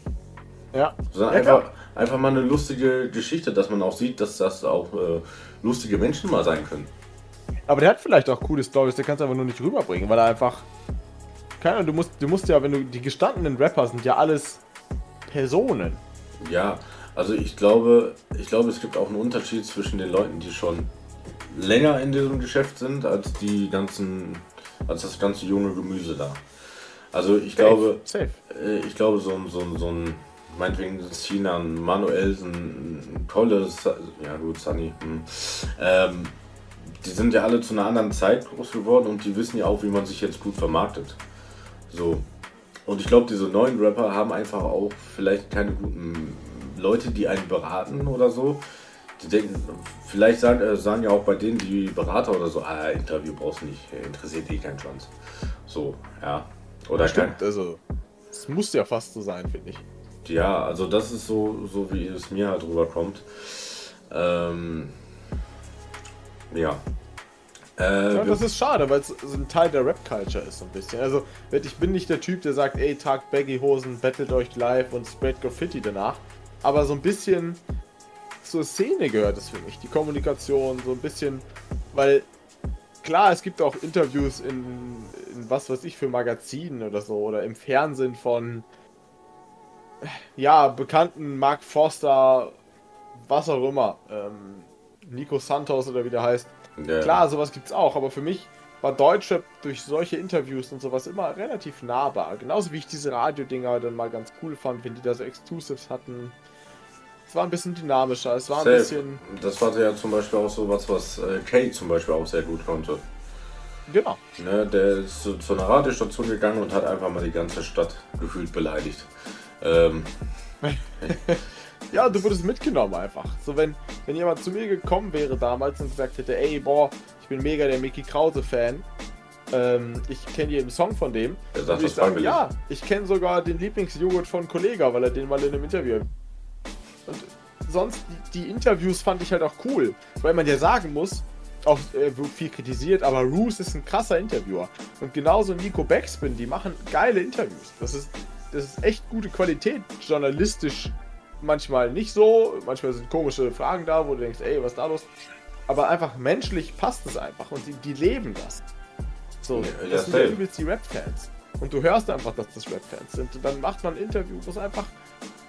[SPEAKER 3] Ja.
[SPEAKER 2] Sondern
[SPEAKER 3] ja,
[SPEAKER 2] einfach,
[SPEAKER 3] klar.
[SPEAKER 2] einfach mal eine lustige Geschichte, dass man auch sieht, dass das auch äh, lustige Menschen mal sein können.
[SPEAKER 3] Aber der hat vielleicht auch coole Stories, der kann es einfach nur nicht rüberbringen, weil er einfach. Keine Ahnung, du musst, du musst ja, wenn du. Die gestandenen Rapper sind ja alles Personen.
[SPEAKER 2] Ja, also ich glaube, ich glaube, es gibt auch einen Unterschied zwischen den Leuten, die schon länger in diesem Geschäft sind, als die ganzen, als das ganze junge Gemüse da. Also ich glaube,
[SPEAKER 3] Safe.
[SPEAKER 2] äh, ich glaube, so ein, so ein, so ein meinetwegen China, ein Manuelsen, ein tolles, ja gut, Sunny, hm, ähm, die sind ja alle zu einer anderen Zeit groß geworden und die wissen ja auch, wie man sich jetzt gut vermarktet. So. Und ich glaube, diese neuen Rapper haben einfach auch vielleicht keine guten Leute, die einen beraten oder so. Die denken, vielleicht sagen, äh, sagen ja auch bei denen die Berater oder so, ah, Interview brauchst du nicht, interessiert eh keinen Schwanz. So, ja. Oder kein,
[SPEAKER 3] Stimmt, also. Es muss ja fast so sein, finde ich.
[SPEAKER 2] ja, also das ist so, so wie es mir halt rüberkommt. Ähm, ja. Äh,
[SPEAKER 3] Ja, das ist schade, weil es so ein Teil der Rap-Culture ist, so ein bisschen. Also, ich bin nicht der Typ, der sagt, ey, tragt Baggy-Hosen, battelt euch live und sprayt Graffiti danach. Aber so ein bisschen zur Szene gehört es für mich. Die Kommunikation, so ein bisschen, weil klar, es gibt auch Interviews in, in was weiß ich für Magazinen oder so oder im Fernsehen von ja, bekannten Mark Forster, was auch immer, ähm, Nico Santos oder wie der heißt.
[SPEAKER 2] Ja,
[SPEAKER 3] Klar, sowas gibt's auch, aber für mich war Deutschrap durch solche Interviews und sowas immer relativ nahbar. Genauso wie ich diese Radio-Dinger dann mal ganz cool fand, wenn die da so Exclusives hatten. Es war ein bisschen dynamischer, es war ein
[SPEAKER 2] Safe.
[SPEAKER 3] bisschen.
[SPEAKER 2] Das war ja zum Beispiel auch so was, was äh, Kay zum Beispiel auch sehr gut konnte.
[SPEAKER 3] Genau.
[SPEAKER 2] Ne, der ist zu, zu einer Radiostation gegangen und hat einfach mal die ganze Stadt gefühlt beleidigt. Ähm,
[SPEAKER 3] Ja, du wurdest mitgenommen einfach. So, wenn, wenn jemand zu mir gekommen wäre damals und gesagt hätte, ey, boah, ich bin mega der Mickey Krause-Fan. Ähm, ich kenne jeden Song von dem.
[SPEAKER 2] Sagt
[SPEAKER 3] würde ich
[SPEAKER 2] das
[SPEAKER 3] sagen, ja, ich kenne sogar den Lieblingsjoghurt von Kollega, weil er den mal in einem Interview. Und sonst, die, die Interviews fand ich halt auch cool, weil man ja sagen muss, auch äh, viel kritisiert, aber Roos ist ein krasser Interviewer. Und genauso Nico Backspin, die machen geile Interviews. Das ist, das ist echt gute Qualität, journalistisch manchmal nicht so, manchmal sind komische Fragen da, wo du denkst, ey, was ist da los? Aber einfach menschlich passt es einfach und die, die leben das. So,
[SPEAKER 2] Ja,
[SPEAKER 3] das sind ja übelst die Rap-Fans. Und du hörst einfach, dass das Rap-Fans sind. Und dann macht man ein Interview, wo es einfach.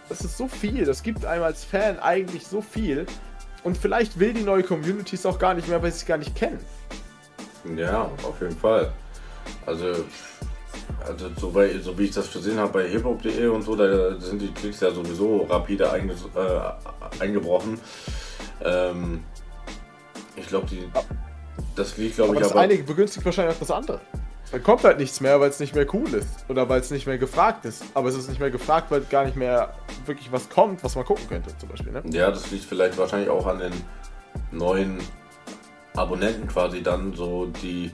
[SPEAKER 3] Das ist so viel. Das gibt einem als Fan eigentlich so viel. Und vielleicht will die neue Community es auch gar nicht mehr, weil sie es gar nicht kennen.
[SPEAKER 2] Ja, auf jeden Fall. Also, also so, bei, so wie ich das gesehen habe bei hiphop.de und so, da sind die Klicks ja sowieso rapide einge, äh, eingebrochen. Ähm, ich glaube, die. Das liegt, glaube
[SPEAKER 3] Aber
[SPEAKER 2] ich,
[SPEAKER 3] das
[SPEAKER 2] aber.
[SPEAKER 3] eine begünstigt wahrscheinlich auch das andere. Dann kommt halt nichts mehr, weil es nicht mehr cool ist. Oder weil es nicht mehr gefragt ist. Aber es ist nicht mehr gefragt, weil gar nicht mehr wirklich was kommt, was man gucken könnte, zum Beispiel. Ne?
[SPEAKER 2] Ja, das liegt vielleicht wahrscheinlich auch an den neuen Abonnenten quasi dann, so die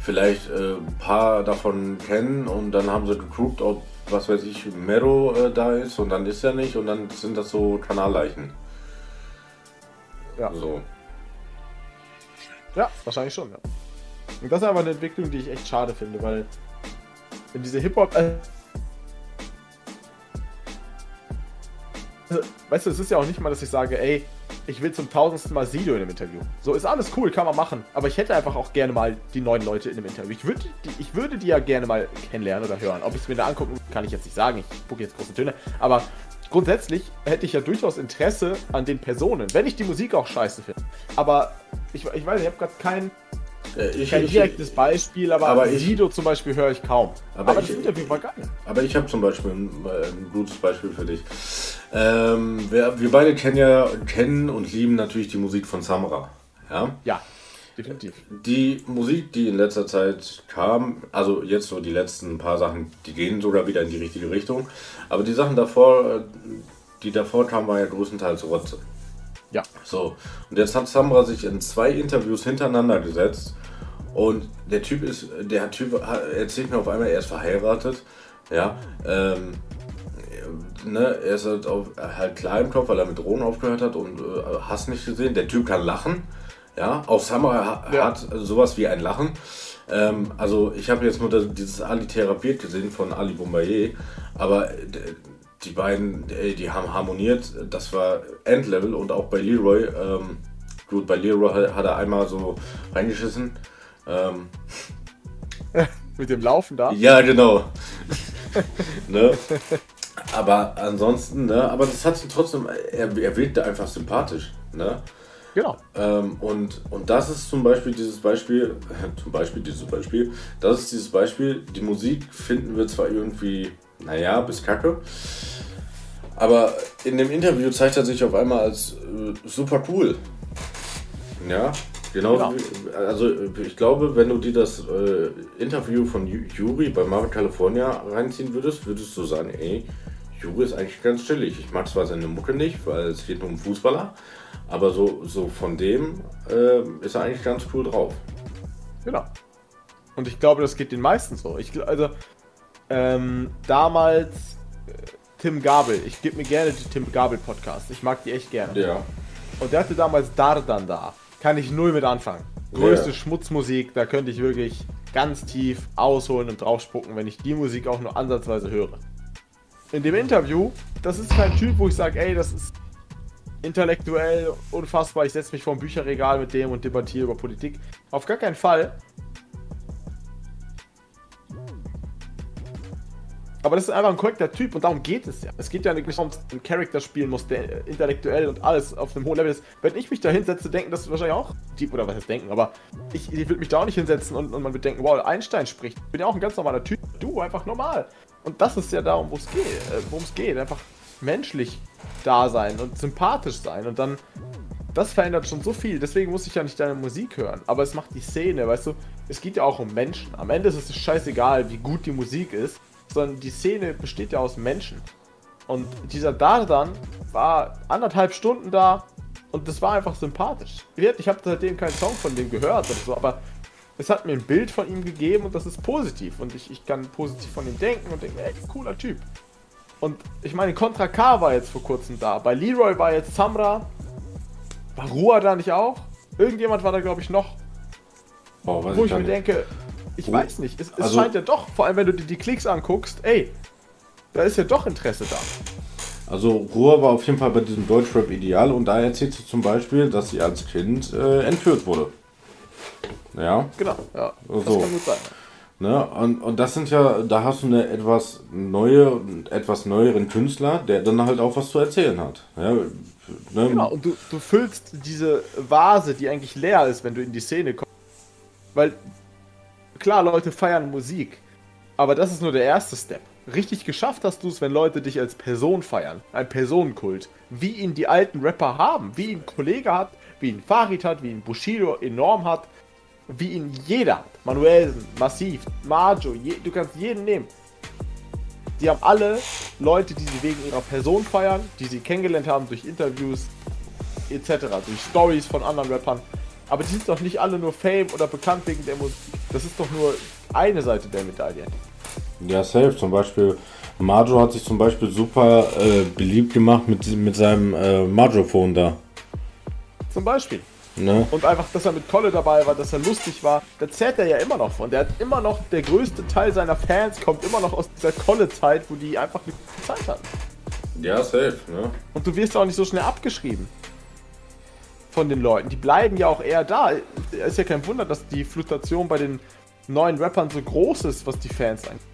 [SPEAKER 2] vielleicht äh, ein paar davon kennen und dann haben sie geguckt, ob, was weiß ich, Mero äh, da ist und dann ist er nicht und dann sind das so Kanalleichen.
[SPEAKER 3] Ja.
[SPEAKER 2] So.
[SPEAKER 3] Ja, wahrscheinlich schon, ja. Und das ist aber eine Entwicklung, die ich echt schade finde, weil wenn diese Hip-Hop. Äh, also, weißt du, es ist ja auch nicht mal, dass ich sage, ey, ich will zum tausendsten Mal Sido in einem Interview. So ist alles cool, kann man machen. Aber ich hätte einfach auch gerne mal die neuen Leute in einem Interview. Ich würde die, ich würde die ja gerne mal kennenlernen oder hören. Ob ich es mir da angucken, kann ich jetzt nicht sagen. Ich spucke jetzt große Töne. Aber grundsätzlich hätte ich ja durchaus Interesse an den Personen, wenn ich die Musik auch scheiße finde. Aber ich, ich weiß, ich habe gerade kein,
[SPEAKER 2] Äh, ich,
[SPEAKER 3] kein direktes Beispiel, aber,
[SPEAKER 2] aber ich-
[SPEAKER 3] Sido zum Beispiel höre ich kaum.
[SPEAKER 2] Aber
[SPEAKER 3] Aber,
[SPEAKER 2] ich-
[SPEAKER 3] das Interview war geil.
[SPEAKER 2] aber ich habe zum Beispiel ein, äh, ein gutes Beispiel für dich. Ähm, wir, wir beide kennen ja kennen und lieben natürlich die Musik von Samra. Ja?
[SPEAKER 3] Ja, definitiv.
[SPEAKER 2] Die Musik, die in letzter Zeit kam, also jetzt so die letzten paar Sachen, die gehen sogar wieder in die richtige Richtung. Aber die Sachen davor, äh, die davor kamen, war ja größtenteils Rotze.
[SPEAKER 3] Ja.
[SPEAKER 2] So, und jetzt hat Samra sich in zwei Interviews hintereinander gesetzt. Und der Typ ist, der Typ erzählt mir auf einmal, er ist verheiratet, ja, ähm, ne, er ist halt, auf, halt klar im Kopf, weil er mit Drogen aufgehört hat und äh, hast nicht gesehen, der Typ kann lachen, ja, auch Samra ha
[SPEAKER 3] Ja.
[SPEAKER 2] hat sowas wie ein Lachen, ähm, also ich habe jetzt nur das, dieses Ali therapiert gesehen von Ali Boumbaye, aber die beiden, äh, die haben harmoniert, das war Endlevel und auch bei Leroy, ähm, gut, bei Leroy hat- hat er einmal so reingeschissen, ähm,
[SPEAKER 3] Mit dem Laufen da.
[SPEAKER 2] ja, genau. ne? Aber ansonsten, ne? Aber das hat ihn trotzdem, er, er wirkte einfach sympathisch, ne?
[SPEAKER 3] Genau.
[SPEAKER 2] Ähm, und, und das ist zum Beispiel dieses Beispiel, zum Beispiel dieses Beispiel, das ist dieses Beispiel, die Musik finden wir zwar irgendwie, naja, bis kacke, aber in dem Interview zeigt er sich auf einmal als äh, super cool. Ja, genauso
[SPEAKER 3] Genau.
[SPEAKER 2] wie, also ich glaube, wenn du dir das äh, Interview von Ju- Juri bei Marvel California reinziehen würdest, würdest du sagen, ey, Juri ist eigentlich ganz chillig. Ich mag zwar seine Mucke nicht, weil es geht nur um Fußballer, aber so, so von dem äh, ist er eigentlich ganz cool drauf.
[SPEAKER 3] Genau. Und ich glaube, das geht den meisten so. Ich, also, ähm, damals äh, Tim Gabel. Ich gebe mir gerne die Tim Gabel Podcast. Ich mag die echt gerne.
[SPEAKER 2] Ja.
[SPEAKER 3] Und der hatte damals Dardan da. Kann ich null mit anfangen. Größte
[SPEAKER 2] Ja.
[SPEAKER 3] Schmutzmusik, da könnte ich wirklich ganz tief ausholen und draufspucken, wenn ich die Musik auch nur ansatzweise höre. In dem Interview, das ist kein Typ, wo ich sage, ey, das ist intellektuell unfassbar, ich setze mich vor ein Bücherregal mit dem und debattiere über Politik. Auf gar keinen Fall. Aber das ist einfach ein korrekter Typ und darum geht es ja. Es geht ja nicht darum, dass einen Charakter spielen musst, der intellektuell und alles auf einem hohen Level ist. Wenn ich mich da hinsetze, denken das wahrscheinlich auch Typ, oder was heißt denken, aber ich, ich würde mich da auch nicht hinsetzen und, und man würde denken, wow, Einstein spricht. Ich bin ja auch ein ganz normaler Typ. Du, einfach normal. Und das ist ja darum, worum es geht. Äh, worum es geht. Einfach menschlich da sein und sympathisch sein. Und dann, das verändert schon so viel. Deswegen muss ich ja nicht deine Musik hören. Aber es macht die Szene, weißt du, es geht ja auch um Menschen. Am Ende ist es scheißegal, wie gut die Musik ist, sondern die Szene besteht ja aus Menschen. Und dieser Dardan war anderthalb Stunden da und das war einfach sympathisch. Ich habe seitdem keinen Song von dem gehört oder so, aber es hat mir ein Bild von ihm gegeben und das ist positiv. Und ich, ich kann positiv von ihm denken und denke, ey, cooler Typ. Und ich meine, Contra K war jetzt vor kurzem da. Bei Leroy war jetzt Samra. War Rua da nicht auch? Irgendjemand war da, glaube ich, noch. Oh, wo ich, ich mir denke, ich oh. weiß nicht. Es, es also, scheint ja doch, vor allem wenn du dir die Klicks anguckst, ey, da ist ja doch Interesse da.
[SPEAKER 2] Also Ruhr war auf jeden Fall bei diesem Deutschrap ideal und da erzählt sie zum Beispiel, dass sie als Kind äh, entführt wurde. Ja.
[SPEAKER 3] Genau, ja.
[SPEAKER 2] Das so. kann gut sein. Ne? Und, und das sind ja, da hast du eine etwas neue, etwas neueren Künstler, der dann halt auch was zu erzählen hat. Ja, ne?
[SPEAKER 3] Genau, und du, du füllst diese Vase, die eigentlich leer ist, wenn du in die Szene kommst. Weil, klar, Leute feiern Musik, aber das ist nur der erste Step. Richtig geschafft hast du es, wenn Leute dich als Person feiern. Ein Personenkult. Wie ihn die alten Rapper haben. Wie ihn Kollege hat, wie ihn Farid hat, wie ihn Bushido enorm hat wie ihn jeder hat. Manuelsen, Massiv, Majo, je, du kannst jeden nehmen. Die haben alle Leute, die sie wegen ihrer Person feiern, die sie kennengelernt haben durch Interviews etc., durch Stories von anderen Rappern. Aber die sind doch nicht alle nur Fame oder bekannt wegen der Musik. Das ist doch nur eine Seite der Medaille.
[SPEAKER 2] Ja, safe. Zum Beispiel, Majo hat sich zum Beispiel super äh, beliebt gemacht mit, mit seinem äh, Majo-Phone da.
[SPEAKER 3] Zum Beispiel. Ne? Und einfach, dass er mit Kolle dabei war, dass er lustig war, da zählt er ja immer noch von. Der hat immer noch, der größte Teil seiner Fans kommt immer noch aus dieser Kolle-Zeit, wo die einfach eine gute Zeit hatten.
[SPEAKER 2] Ja, safe, ne?
[SPEAKER 3] Und du wirst auch nicht so schnell abgeschrieben von den Leuten. Die bleiben ja auch eher da. Ist ja kein Wunder, dass die Fluktuation bei den neuen Rappern so groß ist, was die Fans angeht.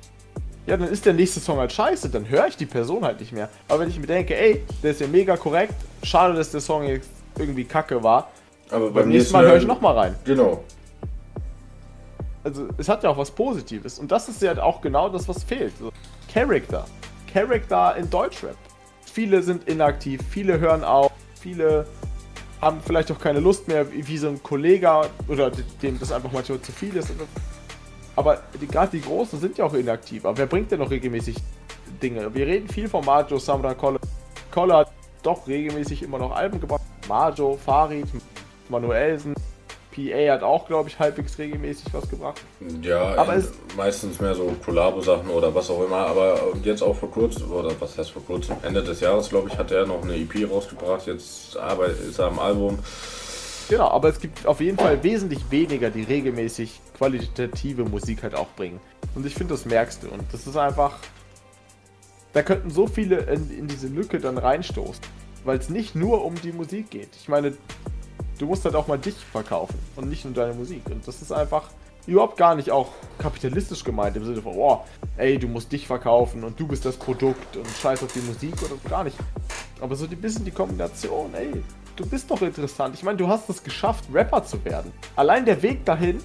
[SPEAKER 3] Ja, dann ist der nächste Song halt scheiße, dann höre ich die Person halt nicht mehr. Aber wenn ich mir denke, ey, der ist ja mega korrekt, schade, dass der Song jetzt irgendwie kacke war, aber beim, beim nächsten Mal, höre ich nochmal rein.
[SPEAKER 2] Genau.
[SPEAKER 3] Also es hat ja auch was Positives. Und das ist ja auch genau das, was fehlt. So, Character. Character in Deutschrap. Viele sind inaktiv, viele hören auf, viele haben vielleicht auch keine Lust mehr, wie so ein Kollege oder dem das einfach manchmal zu viel ist. Aber gerade die Großen sind ja auch inaktiv. Aber wer bringt denn noch regelmäßig Dinge? Wir reden viel von Majo, Samra, Kolle. Kolle hat doch regelmäßig immer noch Alben gebracht. Majo, Farid, Manuelsen. PA hat auch, glaube ich, halbwegs regelmäßig was gebracht.
[SPEAKER 2] Ja, aber es meistens mehr so Collabo-Sachen oder was auch immer. Aber jetzt auch vor kurzem, oder was heißt vor kurzem, Ende des Jahres, glaube ich, hat er noch eine EP rausgebracht. Jetzt ist er am Album.
[SPEAKER 3] Genau, aber es gibt auf jeden Fall wesentlich weniger, die regelmäßig qualitative Musik halt auch bringen. Und ich finde, das merkst du. Und das ist einfach. Da könnten so viele in, in diese Lücke dann reinstoßen. Weil es nicht nur um die Musik geht. Ich meine, du musst halt auch mal dich verkaufen und nicht nur deine Musik. Und das ist einfach überhaupt gar nicht auch kapitalistisch gemeint im Sinne von, oh, ey, du musst dich verkaufen und du bist das Produkt und scheiß auf die Musik oder gar nicht. Aber so ein bisschen die Kombination, ey, du bist doch interessant. Ich meine, du hast es geschafft, Rapper zu werden. Allein der Weg dahin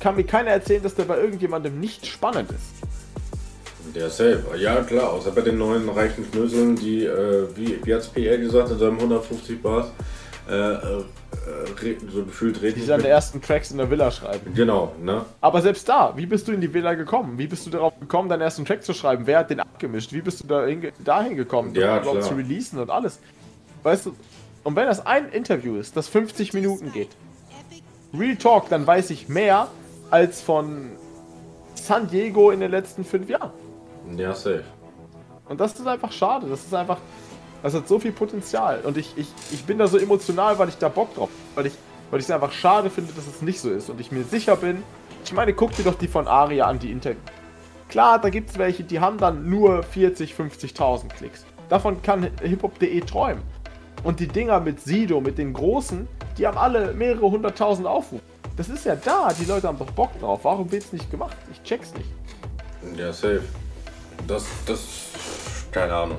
[SPEAKER 3] kann mir keiner erzählen, dass der bei irgendjemandem nicht spannend ist.
[SPEAKER 2] Der safe, ja klar, außer bei den neuen reichen Schnöseln, die, äh, wie, wie hat es PR gesagt in seinem 150 Bars, so gefühlt reden.
[SPEAKER 3] Die seine ersten Tracks in der Villa schreiben.
[SPEAKER 2] Genau, ne?
[SPEAKER 3] Aber selbst da, wie bist du in die Villa gekommen? Wie bist du darauf gekommen, deinen ersten Track zu schreiben? Wer hat den abgemischt? Wie bist du da dahin gekommen,
[SPEAKER 2] ja,
[SPEAKER 3] überhaupt zu releasen und alles? Weißt du, und wenn das ein Interview ist, das 50 Minuten geht, Real Talk, dann weiß ich mehr als von San Diego in den letzten fünf Jahren.
[SPEAKER 2] Ja, safe.
[SPEAKER 3] Und das ist einfach schade. Das ist einfach, das hat so viel Potenzial. Und ich, ich, ich bin da so emotional, weil ich da Bock drauf Weil ich weil ich es einfach schade finde, dass es nicht so ist. Und ich mir sicher bin, ich meine, guck dir doch die von Aria an, die Interviews. Klar, da gibt es welche, die haben dann nur 40, 50.000 Klicks. Davon kann hiphop.de träumen. Und die Dinger mit Sido, mit den großen, die haben alle mehrere hunderttausend Aufrufe. Das ist ja da, die Leute haben doch Bock drauf. Warum wird es nicht gemacht? Ich check's nicht.
[SPEAKER 2] Ja, safe. Das, das, keine Ahnung.